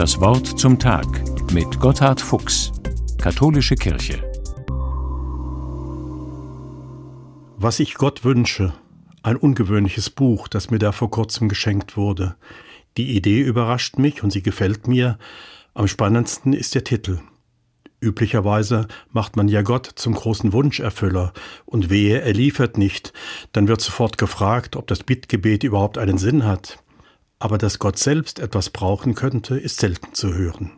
Das Wort zum Tag mit Gotthard Fuchs, Katholische Kirche. Was ich Gott wünsche, ein ungewöhnliches Buch, das mir da vor kurzem geschenkt wurde. Die Idee überrascht mich und sie gefällt mir. Am spannendsten ist der Titel. Üblicherweise macht man ja Gott zum großen Wunscherfüller und wehe, er liefert nicht, dann wird sofort gefragt, ob das Bittgebet überhaupt einen Sinn hat. Aber dass Gott selbst etwas brauchen könnte, ist selten zu hören.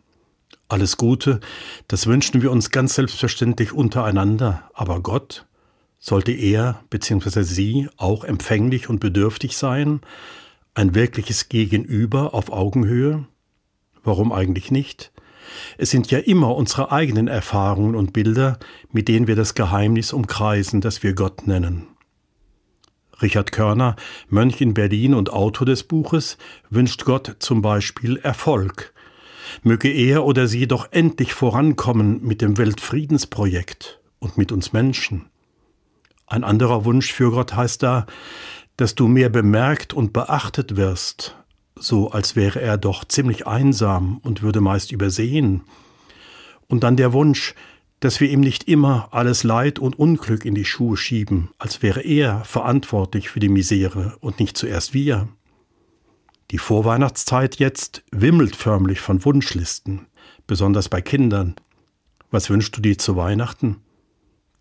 Alles Gute, das wünschen wir uns ganz selbstverständlich untereinander, aber Gott, sollte er bzw. sie auch empfänglich und bedürftig sein? Ein wirkliches Gegenüber auf Augenhöhe? Warum eigentlich nicht? Es sind ja immer unsere eigenen Erfahrungen und Bilder, mit denen wir das Geheimnis umkreisen, das wir Gott nennen. Richard Körner, Mönch in Berlin und Autor des Buches, wünscht Gott zum Beispiel Erfolg. Möge er oder sie doch endlich vorankommen mit dem Weltfriedensprojekt und mit uns Menschen. Ein anderer Wunsch für Gott heißt da, dass du mehr bemerkt und beachtet wirst, so als wäre er doch ziemlich einsam und würde meist übersehen. Und dann der Wunsch, dass wir ihm nicht immer alles Leid und Unglück in die Schuhe schieben, als wäre er verantwortlich für die Misere und nicht zuerst wir. Die Vorweihnachtszeit jetzt wimmelt förmlich von Wunschlisten, besonders bei Kindern. Was wünschst du dir zu Weihnachten?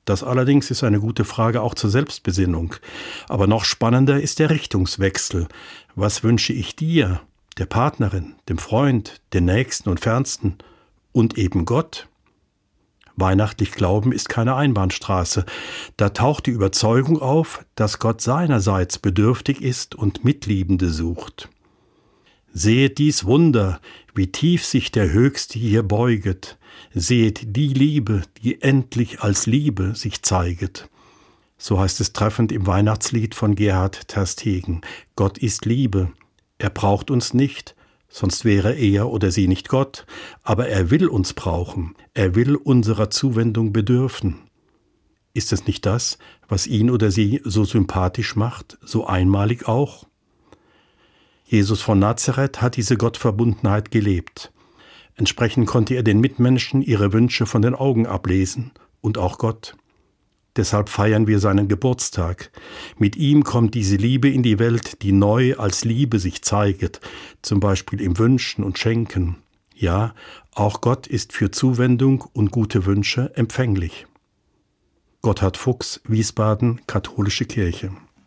Das allerdings ist eine gute Frage auch zur Selbstbesinnung. Aber noch spannender ist der Richtungswechsel. Was wünsche ich dir, der Partnerin, dem Freund, den Nächsten und Fernsten und eben Gott? Weihnachtlich Glauben ist keine Einbahnstraße. Da taucht die Überzeugung auf, dass Gott seinerseits bedürftig ist und Mitliebende sucht. Sehet dies Wunder, wie tief sich der Höchste hier beuget, seht die Liebe, die endlich als Liebe sich zeiget. So heißt es treffend im Weihnachtslied von Gerhard Terstegen. Gott ist Liebe. Er braucht uns nicht, sonst wäre er oder sie nicht Gott, aber er will uns brauchen, er will unserer Zuwendung bedürfen. Ist es nicht das, was ihn oder sie so sympathisch macht, so einmalig auch? Jesus von Nazareth hat diese Gottverbundenheit gelebt. Entsprechend konnte er den Mitmenschen ihre Wünsche von den Augen ablesen und auch Gott. Deshalb feiern wir seinen Geburtstag. Mit ihm kommt diese Liebe in die Welt, die neu als Liebe sich zeigt, zum Beispiel im Wünschen und Schenken. Ja, auch Gott ist für Zuwendung und gute Wünsche empfänglich. Gotthard Fuchs, Wiesbaden, Katholische Kirche.